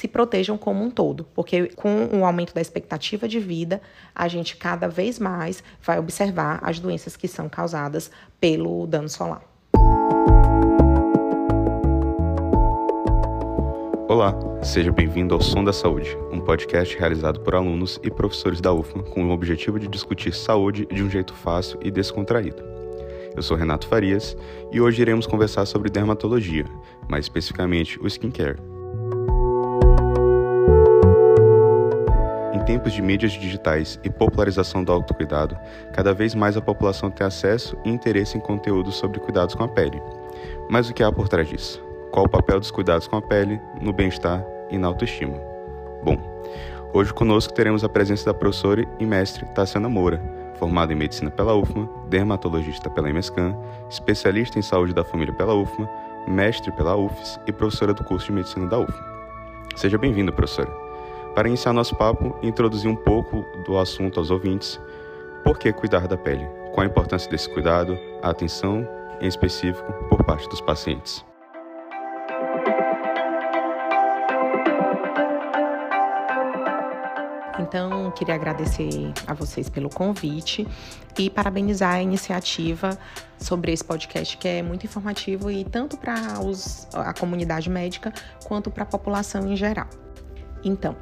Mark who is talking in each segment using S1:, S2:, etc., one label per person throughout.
S1: se protejam como um todo, porque com o aumento da expectativa de vida, a gente cada vez mais vai observar as doenças que são causadas pelo dano solar.
S2: Olá, seja bem-vindo ao Som da Saúde, um podcast realizado por alunos e professores da UFMA com o objetivo de discutir saúde de um jeito fácil e descontraído. Eu sou Renato Farias e hoje iremos conversar sobre dermatologia, mais especificamente o skincare. Tempos de mídias digitais e popularização do autocuidado, cada vez mais a população tem acesso e interesse em conteúdos sobre cuidados com a pele. Mas o que há por trás disso? Qual o papel dos cuidados com a pele no bem-estar e na autoestima? Bom, hoje conosco teremos a presença da professora e mestre Tassiana Moura, formada em medicina pela UFMA, dermatologista pela MSCAN, especialista em saúde da família pela UFMA, mestre pela UFES e professora do curso de medicina da UFMA. Seja bem-vinda, professora. Para iniciar nosso papo, introduzir um pouco do assunto aos ouvintes. Por que cuidar da pele? Qual a importância desse cuidado, a atenção, em específico, por parte dos pacientes?
S1: Então, queria agradecer a vocês pelo convite e parabenizar a iniciativa sobre esse podcast que é muito informativo e tanto para a comunidade médica quanto para a população em geral. Então,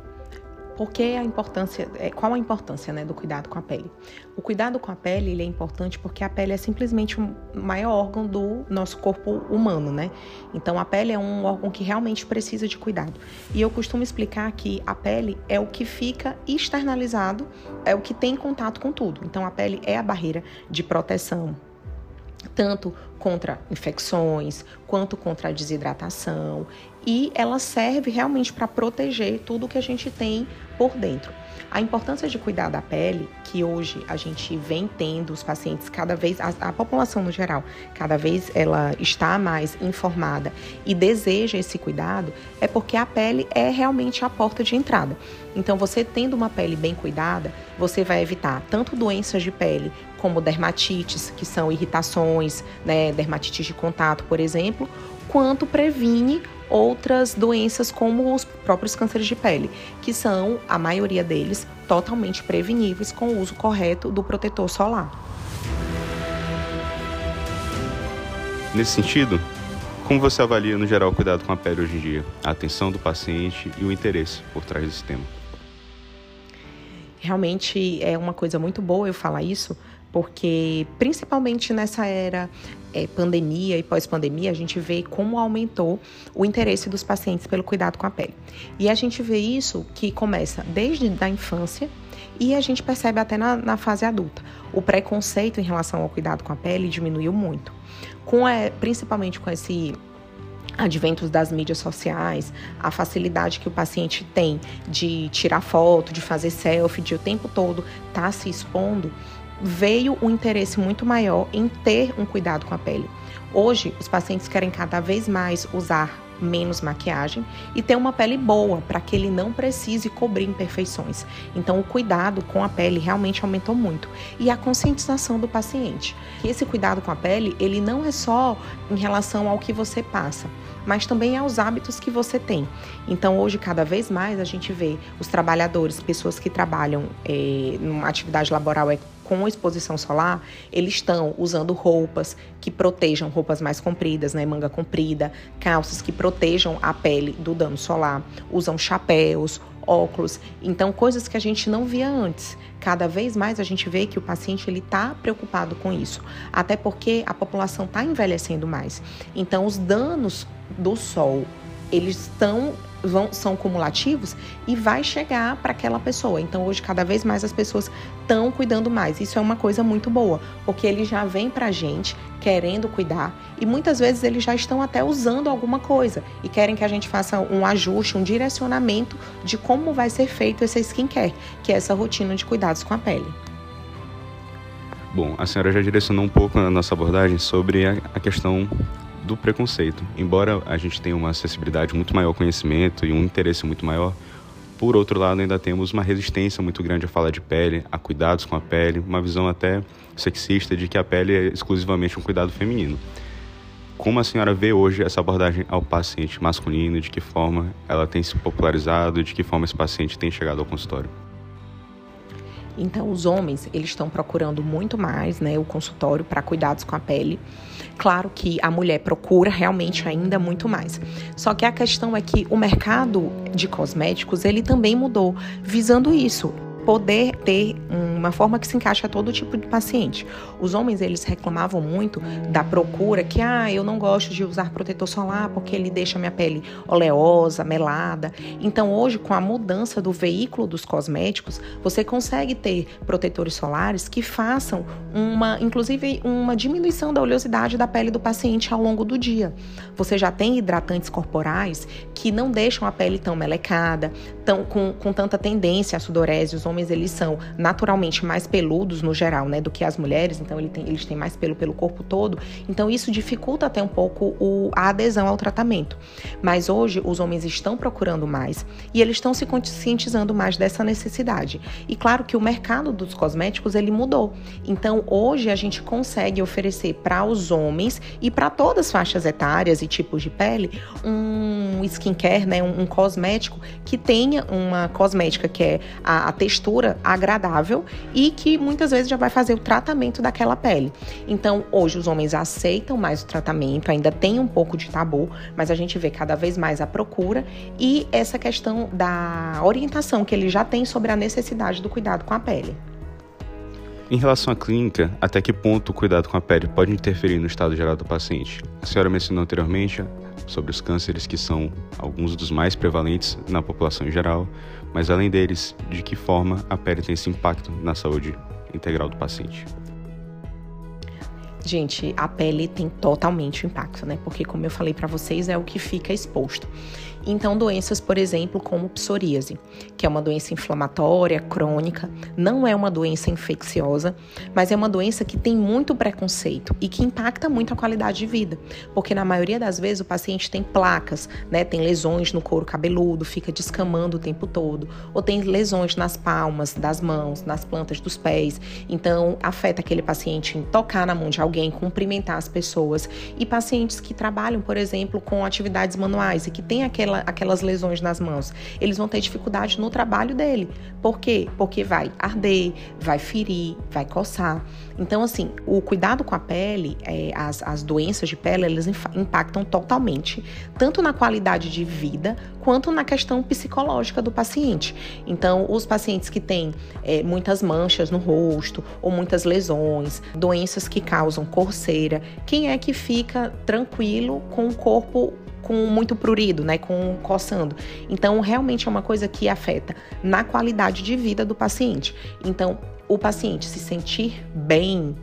S1: por que a importância, é, qual a importância né, do cuidado com a pele? O cuidado com a pele ele é importante porque a pele é simplesmente o maior órgão do nosso corpo humano, né? Então a pele é um órgão que realmente precisa de cuidado. E eu costumo explicar que a pele é o que fica externalizado, é o que tem contato com tudo. Então a pele é a barreira de proteção, tanto contra infecções quanto contra a desidratação e ela serve realmente para proteger tudo que a gente tem por dentro. A importância de cuidar da pele, que hoje a gente vem tendo os pacientes cada vez, a, a, população no geral, cada vez ela está mais informada e deseja esse cuidado, é porque a pele é realmente a porta de entrada. Então, você tendo uma pele bem cuidada, você vai evitar tanto doenças de pele como dermatites, que são irritações, né, dermatites de contato, por exemplo, quanto previne outras doenças como os próprios cânceres de pele, que são, a maioria deles, totalmente preveníveis com o uso correto do protetor solar.
S2: Nesse sentido, como você avalia no geral o cuidado com a pele hoje em dia, a atenção do paciente e o interesse por trás desse tema?
S1: Realmente é uma coisa muito boa eu falar isso, porque principalmente nessa era é, pandemia e pós-pandemia, a gente vê como aumentou o interesse dos pacientes pelo cuidado com a pele. E a gente vê isso que começa desde a infância e a gente percebe até na, na fase adulta. O preconceito em relação ao cuidado com a pele diminuiu muito. Com, é, principalmente com esse adventos das mídias sociais, a facilidade que o paciente tem de tirar foto, de fazer selfie, de o tempo todo estar tá se expondo, veio um interesse muito maior em ter um cuidado com a pele. Hoje, os pacientes querem cada vez mais usar menos maquiagem e ter uma pele boa para que ele não precise cobrir imperfeições. Então, o cuidado com a pele realmente aumentou muito e a conscientização do paciente. Esse cuidado com a pele, ele não é só em relação ao que você passa, mas também aos hábitos que você tem. Então, hoje, cada vez mais, a gente vê os trabalhadores, pessoas que trabalham é, numa atividade laboral é com exposição solar, eles estão usando roupas que protejam, roupas mais compridas, né, manga comprida, calças que protejam a pele do dano solar, usam chapéus, óculos, então coisas que a gente não via antes. Cada vez mais a gente vê que o paciente ele está preocupado com isso, até porque a população está envelhecendo mais. Então os danos do sol eles estão vão, são cumulativos e vai chegar para aquela pessoa. Então, hoje, cada vez mais as pessoas estão cuidando mais. Isso é uma coisa muito boa, porque eles já vêm para a gente querendo cuidar e muitas vezes eles já estão até usando alguma coisa e querem que a gente faça um ajuste, um direcionamento de como vai ser feito esse skincare, que é essa rotina de cuidados com a pele.
S2: Bom, a senhora já direcionou um pouco na nossa abordagem sobre a questão do preconceito. Embora a gente tenha uma acessibilidade muito maior ao conhecimento e um interesse muito maior, por outro lado, ainda temos uma resistência muito grande a falar de pele, a cuidados com a pele, uma visão até sexista de que a pele é exclusivamente um cuidado feminino. como a senhora vê hoje essa abordagem ao paciente masculino, de que forma ela tem se popularizado, de que forma esse paciente tem chegado ao consultório?
S1: Então, os homens, eles estão procurando muito mais, né, o consultório para cuidados com a pele. Claro que a mulher procura realmente ainda muito mais. Só que a questão é que o mercado de cosméticos, ele também mudou, visando isso poder ter uma forma que se encaixe a todo tipo de paciente. Os homens, eles reclamavam muito da procura que, ah, eu não gosto de usar protetor solar porque ele deixa minha pele oleosa, melada. Então, hoje, com a mudança do veículo dos cosméticos, você consegue ter protetores solares que façam uma, inclusive, uma diminuição da oleosidade da pele do paciente ao longo do dia. Você já tem hidratantes corporais que não deixam a pele tão melecada, tão, com, com tanta tendência à sudorese. Os homens homens eles são naturalmente mais peludos no geral, né, do que as mulheres, então ele tem, eles têm mais pelo pelo corpo todo, então isso dificulta até um pouco o, a adesão ao tratamento. Mas hoje os homens estão procurando mais e eles estão se conscientizando mais dessa necessidade. E claro que o mercado dos cosméticos ele mudou. Então hoje a gente consegue oferecer para os homens e para todas as faixas etárias e tipos de pele um skincare, né, um, um cosmético que tenha uma cosmética que é a, a textura textura agradável e que muitas vezes já vai fazer o tratamento daquela pele. Então, hoje os homens aceitam mais o tratamento, ainda tem um pouco de tabu, mas a gente vê cada vez mais a procura e essa questão da orientação que ele já tem sobre a necessidade do cuidado com a pele.
S2: Em relação à clínica, até que ponto o cuidado com a pele pode interferir no estado geral do paciente? A senhora mencionou anteriormente sobre os cânceres que são alguns dos mais prevalentes na população em geral, mas além deles, de que forma a pele tem esse impacto na saúde integral do paciente?
S1: Gente, a pele tem totalmente impacto, né? Porque, como eu falei para vocês, é o que fica exposto. Então, doenças, por exemplo, como psoríase, que é uma doença inflamatória, crônica, não é uma doença infecciosa, mas é uma doença que tem muito preconceito e que impacta muito a qualidade de vida, porque na maioria das vezes o paciente tem placas, né, tem lesões no couro cabeludo, fica descamando o tempo todo, ou tem lesões nas palmas das mãos, nas plantas dos pés. Então, afeta aquele paciente em tocar na mão de alguém, cumprimentar as pessoas. E pacientes que trabalham, por exemplo, com atividades manuais e que têm aquela aquela, aquelas lesões nas mãos, eles vão ter dificuldade no trabalho dele. Por quê? Porque vai arder, vai ferir, vai coçar. Então, assim, o cuidado com a pele, é, as, as doenças de pele, elas impactam totalmente, tanto na qualidade de vida, quanto na questão psicológica do paciente. Então, os pacientes que têm é, muitas manchas no rosto, ou muitas lesões, doenças que causam corceira, quem é que fica tranquilo com o corpo com muito prurido, né, com coçando. Então, realmente é uma coisa que afeta na qualidade de vida do paciente. Então, o paciente se sentir bem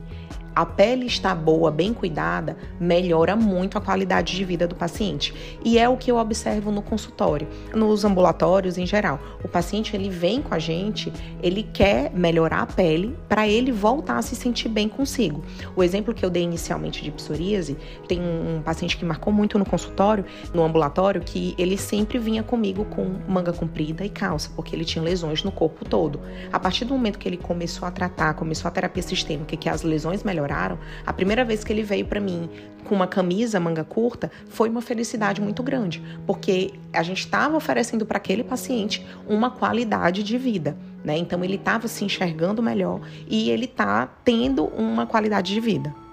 S1: a pele está boa, bem cuidada, melhora muito a qualidade de vida do paciente. E é o que eu observo no consultório, nos ambulatórios em geral. O paciente ele vem com a gente, ele quer melhorar a pele para ele voltar a se sentir bem consigo. O exemplo que eu dei inicialmente de psoríase, tem um paciente que marcou muito no consultório, no ambulatório, que ele sempre vinha comigo com manga comprida e calça, porque ele tinha lesões no corpo todo. A partir do momento que ele começou a tratar, começou a terapia sistêmica, que as lesões melhoraram, melhoraram, a primeira vez que ele veio para mim com uma camisa manga curta foi uma felicidade muito grande, porque a gente estava oferecendo para aquele paciente uma qualidade de vida, né? Então ele estava se enxergando melhor e ele está tendo uma qualidade de vida.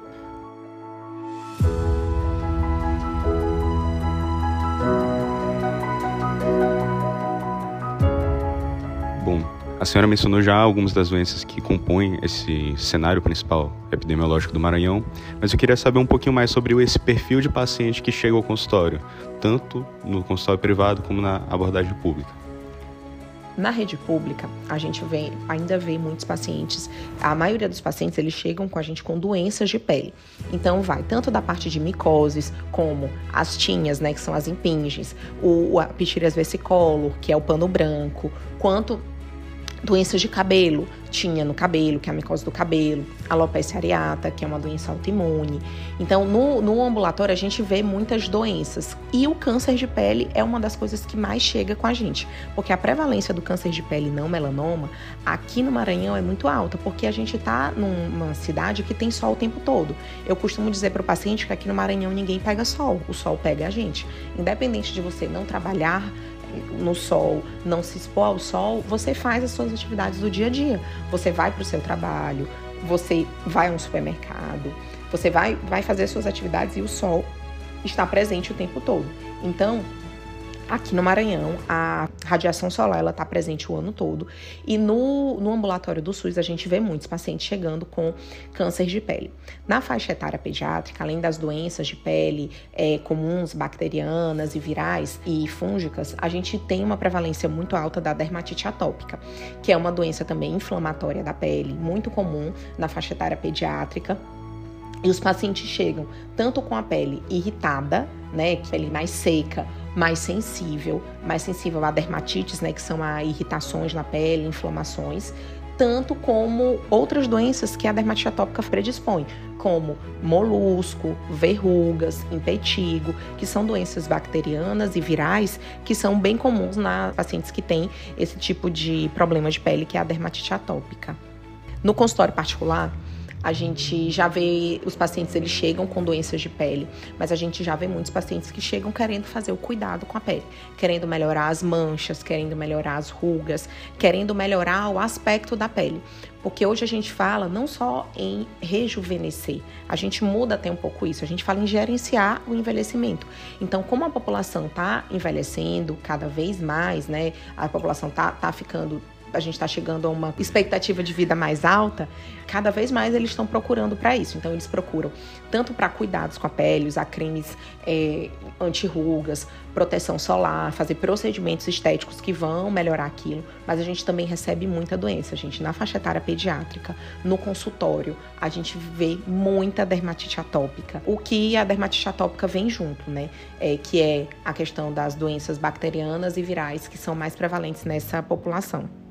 S2: A senhora mencionou já algumas das doenças que compõem esse cenário principal epidemiológico do Maranhão, mas eu queria saber um pouquinho mais sobre esse perfil de paciente que chega ao consultório, tanto no consultório privado como na abordagem pública.
S1: Na rede pública, a gente vê, ainda vê muitos pacientes, a maioria dos pacientes eles chegam com a gente com doenças de pele. Então vai tanto da parte de micoses, como as tinhas, né, que são as impinges, o a pitiras versicolor, que é o pano branco, quanto doenças de cabelo, tinha no cabelo, que é a micose do cabelo, alopecia areata, que é uma doença autoimune. Então, no, no ambulatório, a gente vê muitas doenças. E o câncer de pele é uma das coisas que mais chega com a gente, porque a prevalência do câncer de pele não melanoma aqui no Maranhão é muito alta, porque a gente está numa cidade que tem sol o tempo todo. Eu costumo dizer para o paciente que aqui no Maranhão ninguém pega sol, o sol pega a gente. Independente de você não trabalhar no sol, não se expor ao sol, você faz as suas atividades do dia a dia. Você vai para o seu trabalho, você vai a um supermercado, você vai, vai fazer as suas atividades e o sol está presente o tempo todo. Então, Aqui no Maranhão, a radiação solar está presente o ano todo e no, no ambulatório do SUS a gente vê muitos pacientes chegando com câncer de pele. Na faixa etária pediátrica, além das doenças de pele é, comuns, bacterianas e virais e fúngicas, a gente tem uma prevalência muito alta da dermatite atópica, que é uma doença também inflamatória da pele, muito comum na faixa etária pediátrica. E os pacientes chegam tanto com a pele irritada, né, pele mais seca, mais sensível, mais sensível a dermatites, né, que são a irritações na pele, inflamações, tanto como outras doenças que a dermatite atópica predispõe, como molusco, verrugas, impetigo, que são doenças bacterianas e virais que são bem comuns nas pacientes que têm esse tipo de problema de pele, que é a dermatite atópica. No consultório particular, a gente já vê os pacientes eles chegam com doenças de pele, mas a gente já vê muitos pacientes que chegam querendo fazer o cuidado com a pele, querendo melhorar as manchas, querendo melhorar as rugas, querendo melhorar o aspecto da pele. Porque hoje a gente fala não só em rejuvenescer, a gente muda até um pouco isso, a gente fala em gerenciar o envelhecimento. Então, como a população está envelhecendo cada vez mais, né? A população tá, tá ficando a gente está chegando a uma expectativa de vida mais alta, cada vez mais eles estão procurando para isso. Então, eles procuram tanto para cuidados com a pele, usar cremes é, anti-rugas, proteção solar, fazer procedimentos estéticos que vão melhorar aquilo, mas a gente também recebe muita doença. A gente, na faixa etária pediátrica, no consultório, a gente vê muita dermatite atópica. O que a dermatite atópica vem junto, né? É, que é a questão das doenças bacterianas e virais que são mais prevalentes nessa população.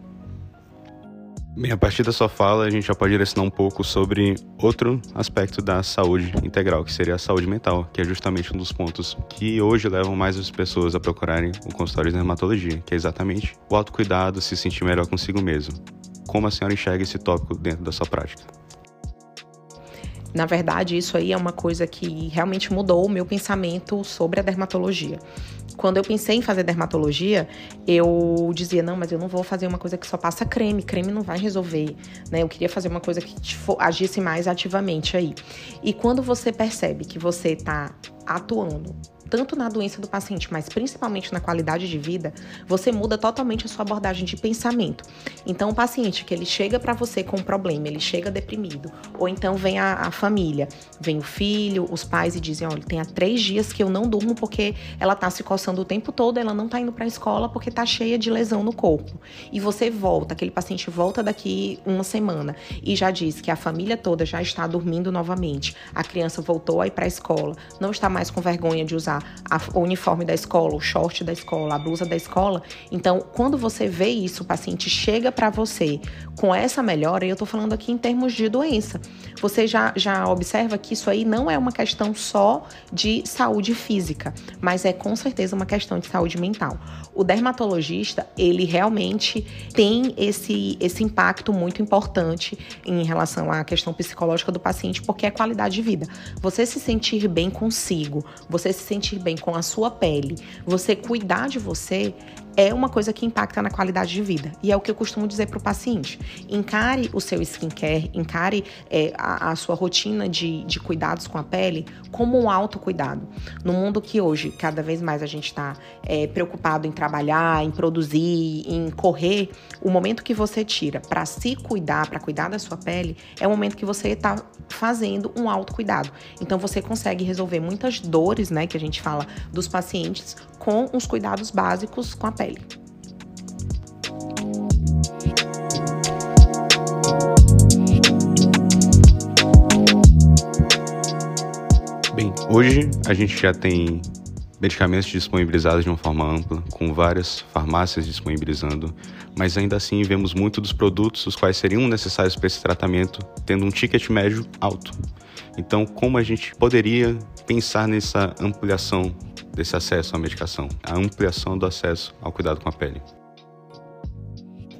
S2: Bem, a partir da sua fala, a gente já pode direcionar um pouco sobre outro aspecto da saúde integral, que seria a saúde mental, que é justamente um dos pontos que hoje levam mais as pessoas a procurarem o consultório de dermatologia, que é exatamente o autocuidado, se sentir melhor consigo mesmo. Como a senhora enxerga esse tópico dentro da sua prática?
S1: Na verdade, isso aí é uma coisa que realmente mudou o meu pensamento sobre a dermatologia. Quando eu pensei em fazer dermatologia, eu dizia, não, mas eu não vou fazer uma coisa que só passa creme, creme não vai resolver, né? Eu queria fazer uma coisa que agisse mais ativamente aí. E quando você percebe que você está atuando tanto na doença do paciente, mas principalmente na qualidade de vida, você muda totalmente a sua abordagem de pensamento. Então, o paciente que ele chega para você com um problema, ele chega deprimido, ou então vem a, a, família, vem o filho, os pais e dizem: olha, tem há três dias que eu não durmo porque ela tá se coçando o tempo todo, ela não tá indo para a escola porque tá cheia de lesão no corpo. E você volta, aquele paciente volta daqui uma semana e já diz que a família toda já está dormindo novamente, a criança voltou a ir para a escola, não está mais com vergonha de usar a, o uniforme da escola, o short da escola, a blusa da escola. Então, quando você vê isso, o paciente chega para você com essa melhora, e eu tô falando aqui em termos de doença, você já, já observa que isso aí não é uma questão só de saúde física, mas é com certeza uma questão de saúde mental. O dermatologista, ele realmente tem esse, esse impacto muito importante em relação à questão psicológica do paciente, porque é qualidade de vida. Você se sentir bem consigo, você se sentir bem com a sua pele, você cuidar de você é uma coisa que impacta na qualidade de vida. E é o que eu costumo dizer para o paciente. Encare o seu skincare, encare é, a, a, sua rotina de, de cuidados com a pele como um autocuidado. No mundo que hoje, cada vez mais a gente está é, preocupado em trabalhar, em produzir, em correr, o momento que você tira para se cuidar, para cuidar da sua pele, é o momento que você está fazendo um autocuidado. Então você consegue resolver muitas dores, né, que a gente fala dos pacientes com os cuidados básicos com a pele.
S2: Bem, hoje a gente já tem medicamentos disponibilizados de uma forma ampla, com várias farmácias disponibilizando, mas ainda assim vemos muito dos produtos os quais seriam necessários para esse tratamento tendo um ticket médio alto. Então, como a gente poderia pensar nessa ampliação desse acesso à medicação, a ampliação do acesso ao cuidado com a pele?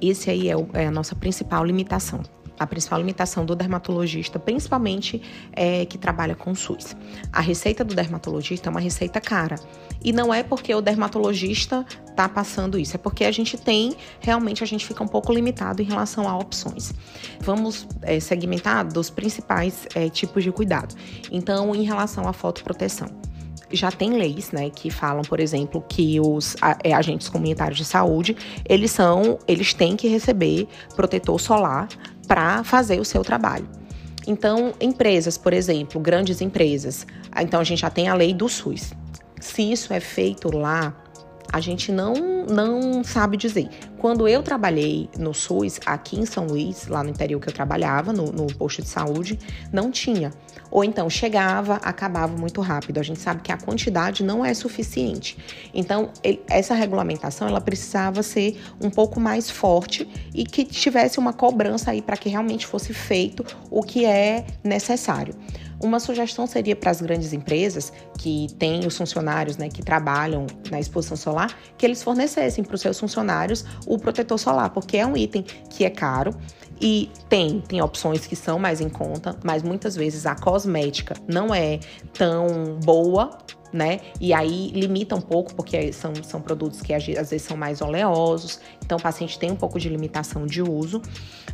S1: Esse aí é, o, é a nossa principal limitação a principal limitação do dermatologista, principalmente é, que trabalha com SUS. A receita do dermatologista é uma receita cara. E não é porque o dermatologista está passando isso, é porque a gente tem, realmente, a gente fica um pouco limitado em relação a opções. Vamos é, segmentar dos principais é, tipos de cuidado. Então, em relação à fotoproteção já tem leis, né, que falam, por exemplo, que os é, agentes comunitários de saúde, eles são, eles têm que receber protetor solar para fazer o seu trabalho. Então, empresas, por exemplo, grandes empresas, então a gente já tem a lei do SUS. Se isso é feito lá, a gente não, não sabe dizer. Quando eu trabalhei no SUS, aqui em São Luís, lá no interior que eu trabalhava, no, no posto de saúde, não tinha. Ou então chegava, acabava muito rápido. A gente sabe que a quantidade não é suficiente. Então, essa regulamentação ela precisava ser um pouco mais forte e que tivesse uma cobrança aí para que realmente fosse feito o que é necessário. Uma sugestão seria para as grandes empresas que têm os funcionários né, que trabalham na exposição solar, que eles fornecessem para os seus funcionários o protetor solar, porque é um item que é caro e tem, tem opções que são mais em conta, mas muitas vezes a cosmética não é tão boa né? E aí limita um pouco, porque são, são produtos que às vezes são mais oleosos, então o paciente tem um pouco de limitação de uso,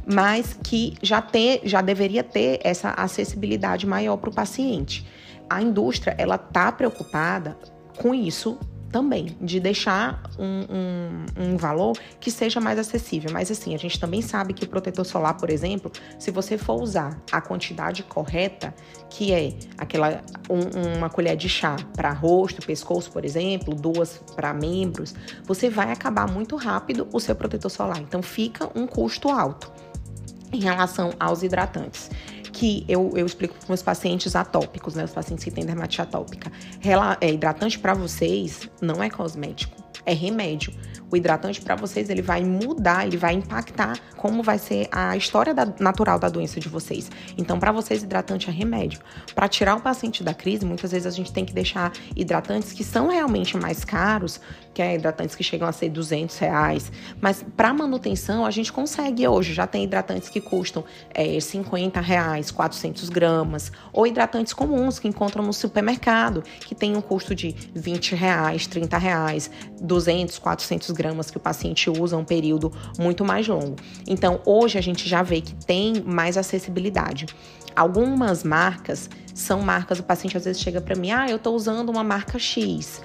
S1: mas que já, tem, já deveria ter essa acessibilidade maior para o paciente. A indústria, ela está preocupada com isso também, de deixar um, um, um, valor que seja mais acessível. Mas assim, a gente também sabe que protetor solar, por exemplo, se você for usar a quantidade correta, que é aquela um, uma colher de chá para rosto, pescoço, por exemplo, duas para membros, você vai acabar muito rápido o seu protetor solar. Então fica um custo alto em relação aos hidratantes que eu, eu explico para os pacientes atópicos, né? Os pacientes que têm dermatite atópica. É, hidratante para vocês não é cosmético, é remédio. O hidratante para vocês ele vai mudar, ele vai impactar como vai ser a história da, natural da doença de vocês. Então, para vocês, hidratante é remédio. Para tirar o paciente da crise, muitas vezes a gente tem que deixar hidratantes que são realmente mais caros, que é hidratantes que chegam a ser 200 reais. Mas para manutenção, a gente consegue hoje. Já tem hidratantes que custam é, 50 reais, 400 gramas. Ou hidratantes comuns que encontram no supermercado, que tem um custo de 20 reais, 30 reais, 200, 400 gramas que o paciente usa um período muito mais longo. Então, hoje a gente já vê que tem mais acessibilidade. Algumas marcas são marcas, o paciente às vezes chega para mim, ah, eu estou usando uma marca X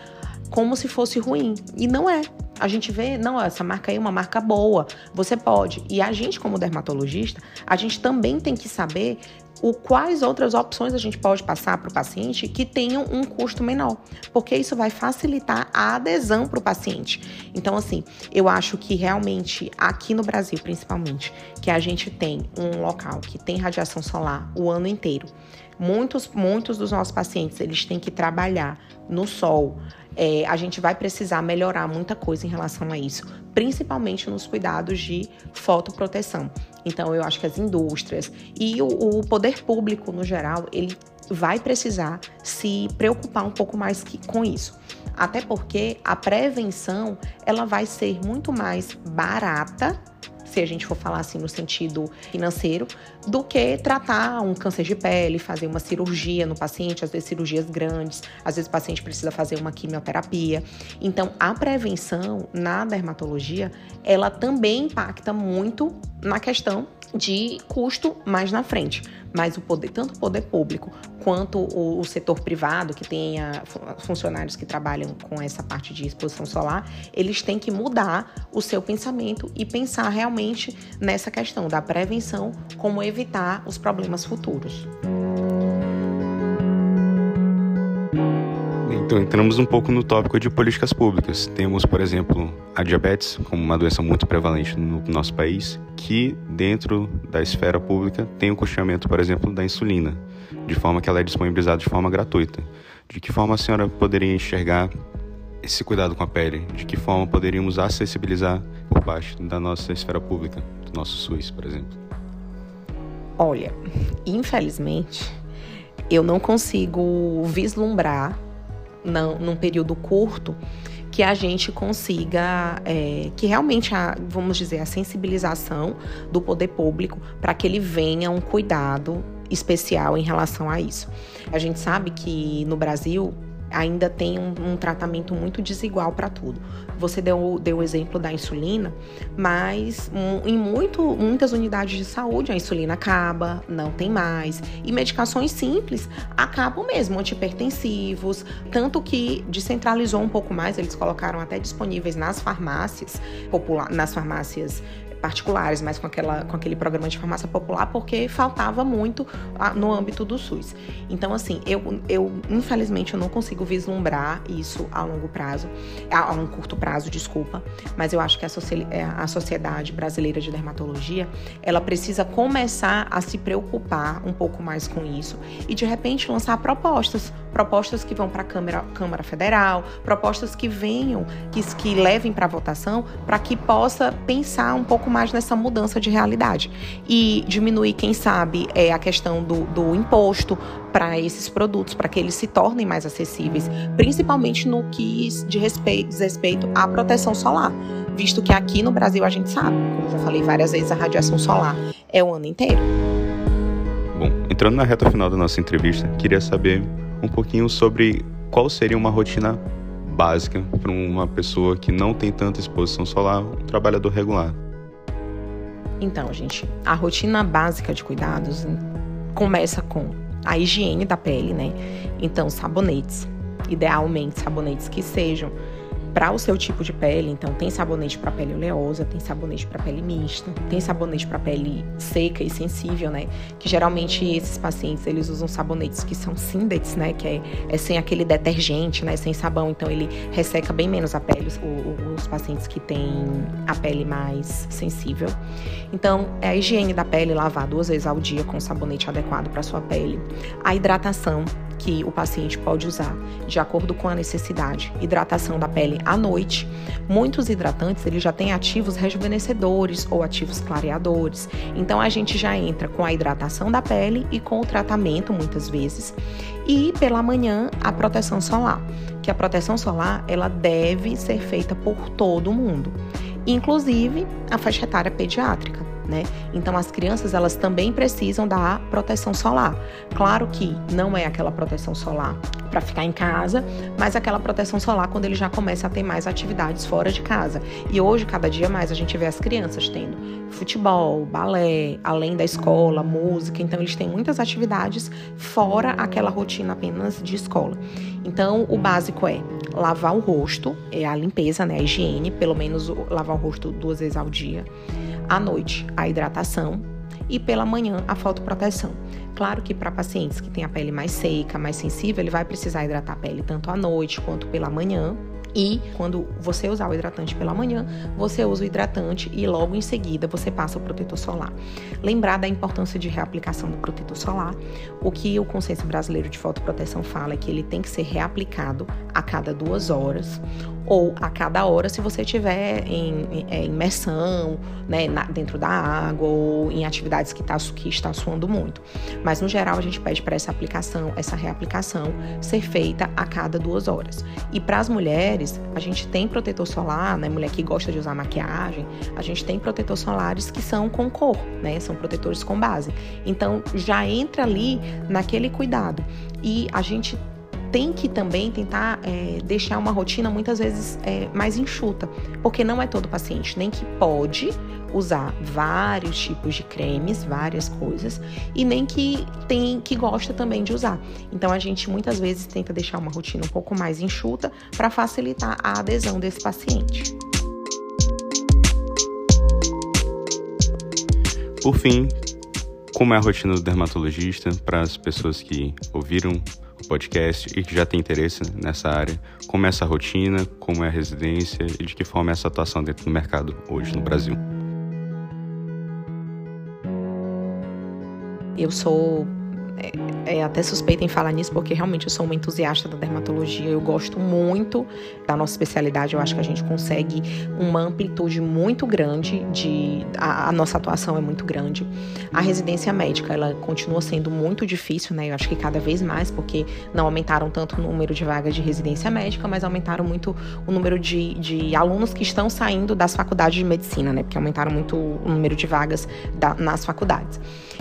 S1: como se fosse ruim. E não é. A gente vê, não, essa marca aí é uma marca boa, você pode. E a gente, como dermatologista, a gente também tem que saber o quais outras opções a gente pode passar para o paciente que tenham um custo menor, porque isso vai facilitar a adesão para o paciente. Então, assim, eu acho que realmente aqui no Brasil, principalmente, que a gente tem um local que tem radiação solar o ano inteiro. Muitos, muitos dos nossos pacientes eles têm que trabalhar no sol é, a gente vai precisar melhorar muita coisa em relação a isso, principalmente nos cuidados de fotoproteção. Então, eu acho que as indústrias e o, o poder público no geral, ele vai precisar se preocupar um pouco mais que, com isso. Até porque a prevenção ela vai ser muito mais barata se a gente for falar assim no sentido financeiro, do que tratar um câncer de pele, fazer uma cirurgia no paciente, às vezes cirurgias grandes, às vezes o paciente precisa fazer uma quimioterapia. Então, a prevenção na dermatologia, ela também impacta muito na questão de custo mais na frente. Mas o poder, tanto o poder público quanto o, o, setor privado, que tenha funcionários que trabalham com essa parte de exposição solar, eles têm que mudar o seu pensamento e pensar realmente nessa questão da prevenção, como evitar os problemas futuros.
S2: Então, entramos um pouco no tópico de políticas públicas. Temos, por exemplo, a diabetes como uma doença muito prevalente no nosso país, que dentro da esfera pública tem o custeamento, por exemplo, da insulina, de forma que ela é disponibilizada de forma gratuita. De que forma a senhora poderia enxergar esse cuidado com a pele? De que forma poderíamos acessibilizar por parte da nossa esfera pública, do nosso SUS, por exemplo?
S1: Olha, infelizmente, eu não consigo vislumbrar num período curto que a gente consiga, é, que realmente, a, vamos dizer, a sensibilização do poder público para que ele venha um cuidado especial em relação a isso. A gente sabe que no Brasil ainda tem um, um tratamento muito desigual para tudo. Você deu, deu o exemplo da insulina, mas um, em muito, muitas unidades de saúde a insulina acaba, não tem mais. E medicações simples acabam mesmo, antipertensivos, tanto que descentralizou um pouco mais, eles colocaram até disponíveis nas farmácias nas farmácias particulares, mas com, aquela, com aquele programa de farmácia popular, porque faltava muito no âmbito do SUS. Então, assim, eu, eu infelizmente eu não consigo vislumbrar isso a longo prazo, a, um curto prazo, desculpa, mas eu acho que a, é, a sociedade brasileira de dermatologia, ela precisa começar a se preocupar um pouco mais com isso e de repente lançar propostas, propostas que vão para a Câmara, Câmara Federal, propostas que venham, que, que levem para votação, para que possa pensar um pouco mais nessa mudança de realidade. E diminuir, quem sabe, é a questão do, do imposto para esses produtos, para que eles se tornem mais acessíveis, principalmente no que de respeito, diz respeito à proteção solar. Visto que aqui no Brasil a gente sabe, como já falei várias vezes, a radiação solar é o ano inteiro.
S2: Bom, entrando na reta final da nossa entrevista, queria saber um pouquinho sobre qual seria uma rotina básica para uma pessoa que não tem tanta exposição solar, um trabalhador regular.
S1: Então, gente, a rotina básica de cuidados começa com a higiene da pele, né? Então, sabonetes, idealmente sabonetes que sejam para o seu tipo de pele. Então, tem sabonete para pele oleosa, tem sabonete para pele mista, tem sabonete para pele seca e sensível, né? Que geralmente esses pacientes eles usam sabonetes que são síndets, né? Que é, é, sem aquele detergente, né? Sem sabão. Então, ele resseca bem menos a pele, os, os pacientes que têm a pele mais sensível. Então, é a higiene da pele, lavar duas vezes ao dia com sabonete adequado para sua pele. A hidratação, que o paciente pode usar de acordo com a necessidade. Hidratação da pele à noite. Muitos hidratantes eles já têm ativos rejuvenescedores ou ativos clareadores. Então a gente já entra com a hidratação da pele e com o tratamento muitas vezes. E pela manhã a proteção solar, que a proteção solar ela deve ser feita por todo mundo, inclusive a faixa etária pediátrica né? Então as crianças elas também precisam da proteção solar. Claro que não é aquela proteção solar para ficar em casa, mas aquela proteção solar quando ele já começa a ter mais atividades fora de casa. E hoje cada dia mais a gente vê as crianças tendo futebol, balé, além da escola, música, então eles têm muitas atividades fora aquela rotina apenas de escola. Então o básico é lavar o rosto, é a limpeza, né, a higiene, pelo menos lavar o rosto duas vezes ao dia à noite a hidratação e pela manhã a fotoproteção. Claro que para pacientes que têm a pele mais seca, mais sensível, ele vai precisar hidratar a pele tanto à noite quanto pela manhã, e quando você usar o hidratante pela manhã, você usa o hidratante e logo em seguida você passa o protetor solar. Lembrar da importância de reaplicação do protetor solar. O que o Consenso Brasileiro de Fotoproteção fala é que ele tem que ser reaplicado a cada duas horas ou a cada hora se você estiver em, em, é, imersão, né, na, dentro da água ou em atividades que, tá, que está suando muito. Mas no geral a gente pede para essa aplicação, essa reaplicação ser feita a cada duas horas. E para as mulheres a gente tem protetor solar, né? Mulher que gosta de usar maquiagem, a gente tem protetor solares que são com cor, né? São protetores com base. Então já entra ali naquele cuidado. E a gente tem que também tentar é, deixar uma rotina muitas vezes é, mais enxuta, porque não é todo paciente nem que pode usar vários tipos de cremes, várias coisas, e nem que tem que gosta também de usar. Então a gente muitas vezes tenta deixar uma rotina um pouco mais enxuta para facilitar a adesão desse paciente.
S2: Por fim, como é a rotina do dermatologista para as pessoas que ouviram o podcast e que já tem interesse nessa área, como é essa rotina, como é a residência e de que forma é essa atuação dentro do mercado hoje no Brasil.
S1: Eu sou é, é, até suspeita em falar nisso, porque realmente eu sou uma entusiasta da dermatologia. Eu gosto muito da nossa especialidade. Eu acho que a gente consegue uma amplitude muito grande de. A, a nossa atuação é muito grande. A residência médica, ela continua sendo muito difícil, né? Eu acho que cada vez mais, porque não aumentaram tanto o número de vagas de residência médica, mas aumentaram muito o número de, de alunos que estão saindo das faculdades de medicina, né? Porque aumentaram muito o número de vagas da, nas faculdades.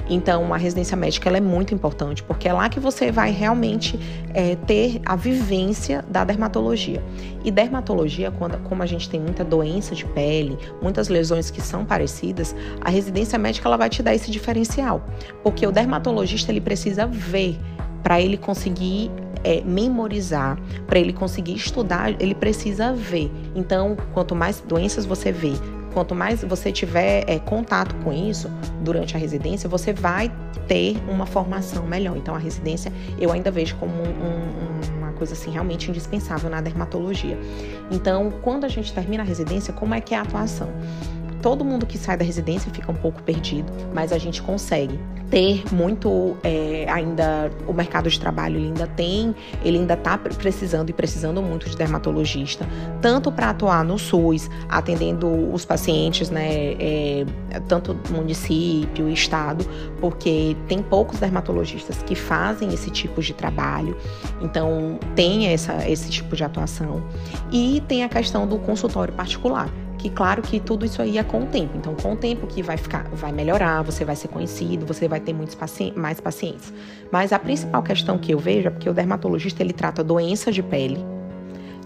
S1: Então, a residência médica ela é muito importante, porque é lá que você vai realmente é, ter a vivência da dermatologia. E dermatologia, quando, como a gente tem muita doença de pele, muitas lesões que são parecidas, a residência médica ela vai te dar esse diferencial, porque o dermatologista ele precisa ver para ele conseguir é, memorizar, para ele conseguir estudar, ele precisa ver. Então, quanto mais doenças você vê, Quanto mais você tiver é, contato com isso durante a residência, você vai ter uma formação melhor. Então, a residência eu ainda vejo como um, um, uma coisa assim realmente indispensável na dermatologia. Então, quando a gente termina a residência, como é que é a atuação? Todo mundo que sai da residência fica um pouco perdido, mas a gente consegue ter muito é, ainda o mercado de trabalho ele ainda tem, ele ainda está precisando e precisando muito de dermatologista, tanto para atuar no SUS, atendendo os pacientes, né, é, tanto município, estado, porque tem poucos dermatologistas que fazem esse tipo de trabalho, então tem essa, esse tipo de atuação. E tem a questão do consultório particular que claro que tudo isso aí é com o tempo. Então, com o tempo que vai ficar, vai melhorar, você vai ser conhecido, você vai ter muitos pacientes, mais pacientes. Mas a principal questão que eu vejo é porque o dermatologista ele trata doença de pele,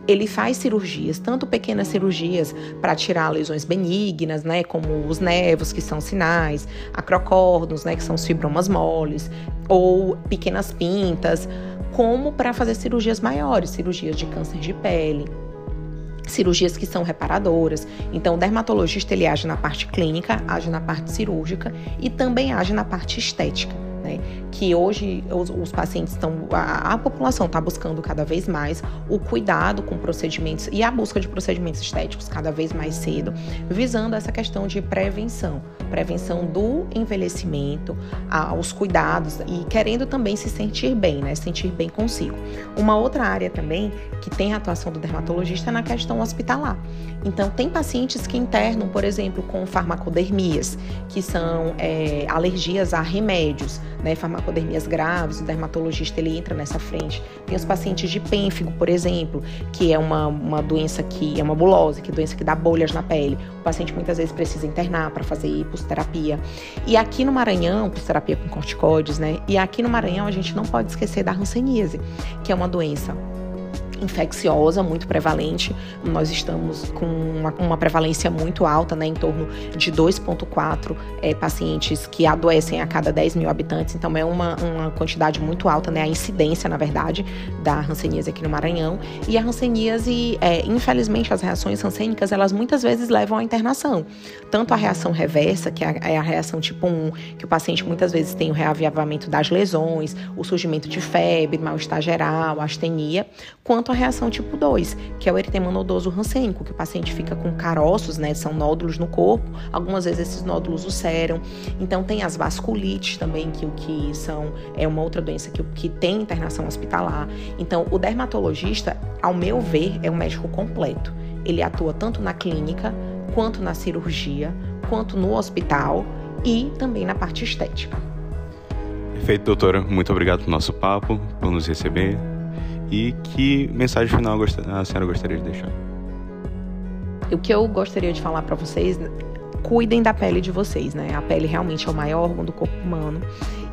S1: ele faz cirurgias, tanto pequenas cirurgias para tirar lesões benignas, né, como os nervos, que são sinais, acrocórdios, né, que são os fibromas moles, ou pequenas pintas, como para fazer cirurgias maiores, cirurgias de câncer de pele, cirurgias que são reparadoras. Então, o dermatologista ele age na parte clínica, age na parte cirúrgica e também age na parte estética né? Que hoje os, os pacientes estão, a, a população está buscando cada vez mais o cuidado com procedimentos e a busca de procedimentos estéticos cada vez mais cedo, visando essa questão de prevenção, prevenção do envelhecimento, aos cuidados e querendo também se sentir bem, né? Sentir bem consigo. Uma outra área também que tem a atuação do dermatologista é na questão hospitalar. Então, tem pacientes que internam, por exemplo, com farmacodermias, que são é, alergias a remédios né, farmacodermias graves, o dermatologista ele entra nessa frente. Tem os pacientes de pênfigo, por exemplo, que é uma, uma doença que é uma bulose, que é doença que dá bolhas na pele. O paciente muitas vezes precisa internar para fazer hiposterapia. E aqui no Maranhão, hiposterapia com corticoides, né? E aqui no Maranhão a gente não pode esquecer da hanseníase, que é uma doença infecciosa muito prevalente. Nós estamos com uma, uma prevalência muito alta, né, em torno de 2,4 é, pacientes que adoecem a cada 10 mil habitantes. Então, é uma, uma quantidade muito alta, né, a incidência, na verdade, da hanseníase aqui no Maranhão. E a hanseníase, é, infelizmente, as reações hansênicas, elas muitas vezes levam à internação. Tanto a reação reversa, que é a, é reação tipo 1, que o paciente muitas vezes tem o reavivamento das lesões, o surgimento de febre, mal-estar geral, astenia, quanto a reação tipo 2, que é o eritema nodoso rancênico, que o paciente fica com caroços, né, são nódulos no corpo, algumas vezes esses nódulos ulceram. Então tem as vasculites também, que o que são é uma outra doença que, que tem internação hospitalar. Então o dermatologista, ao meu ver, é um médico completo. Ele atua tanto na clínica, quanto na cirurgia, quanto no hospital e também na parte estética.
S2: Perfeito, doutora. Muito obrigado pelo nosso papo, por nos receber. E que mensagem final a senhora gostaria de deixar?
S1: O que eu gostaria de falar para vocês, cuidem da pele de vocês, né? A pele realmente é o maior órgão do corpo humano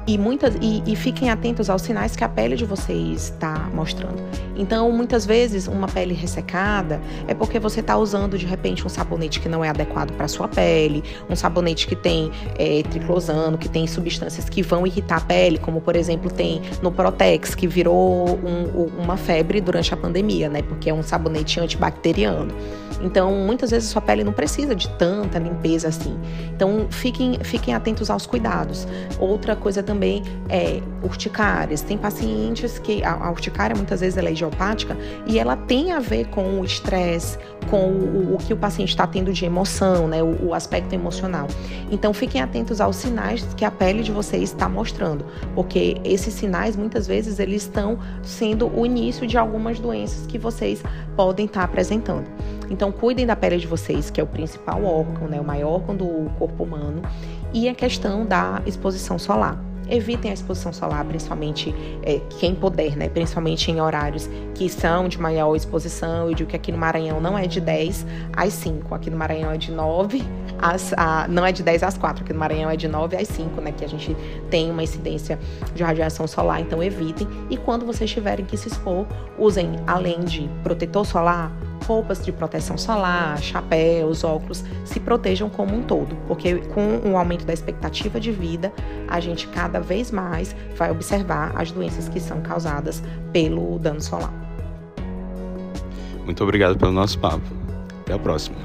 S1: e, muitas, e, e, fiquem atentos aos sinais que a pele de vocês está mostrando. Então, muitas vezes, uma pele ressecada é porque você está usando de repente um sabonete que não é adequado para sua pele, um sabonete que tem é, triclosano, que tem substâncias que vão irritar a pele, como por exemplo tem no Protex, que virou um, uma febre durante a pandemia, né? Porque é um sabonete antibacteriano. Então, muitas vezes sua pele não precisa de tanta limpeza assim. Então, fiquem, fiquem atentos aos cuidados. Outra coisa também também é, urticárias. Tem pacientes que a, a urticária muitas vezes ela é idiopática e ela tem a ver com o estresse, com o, o, que o paciente está tendo de emoção, né, o, o, aspecto emocional. Então fiquem atentos aos sinais que a pele de vocês está mostrando, porque esses sinais muitas vezes eles estão sendo o início de algumas doenças que vocês podem estar tá apresentando. Então cuidem da pele de vocês, que é o principal órgão, né, o maior órgão do corpo humano, e a questão da exposição solar. Evitem a exposição solar, principalmente é, quem puder, né? Principalmente em horários que são de maior exposição. Eu digo que aqui no Maranhão não é de 10 às 5. Aqui no Maranhão é de 9 às. A, não é de 10 às 4. Aqui no Maranhão é de 9 às 5, né? Que a gente tem uma incidência de radiação solar. Então evitem. E quando vocês tiverem que se expor, usem, além de protetor solar, roupas de proteção solar, chapéus, óculos, se protejam como um todo, porque com o aumento da expectativa de vida, a gente cada vez mais vai observar as doenças que são causadas pelo dano solar.
S2: Muito obrigado pelo nosso papo. Até a próxima.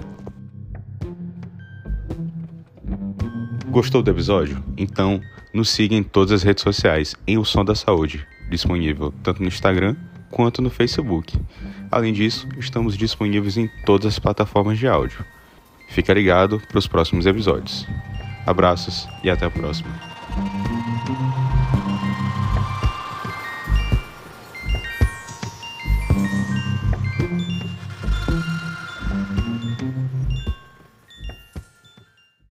S2: Gostou do episódio? Então, nos siga em todas as redes sociais em O Som da Saúde, disponível tanto no Instagram quanto no Facebook. Além disso, estamos disponíveis em todas as plataformas de áudio. Fica ligado para os próximos episódios. Abraços e até a próxima.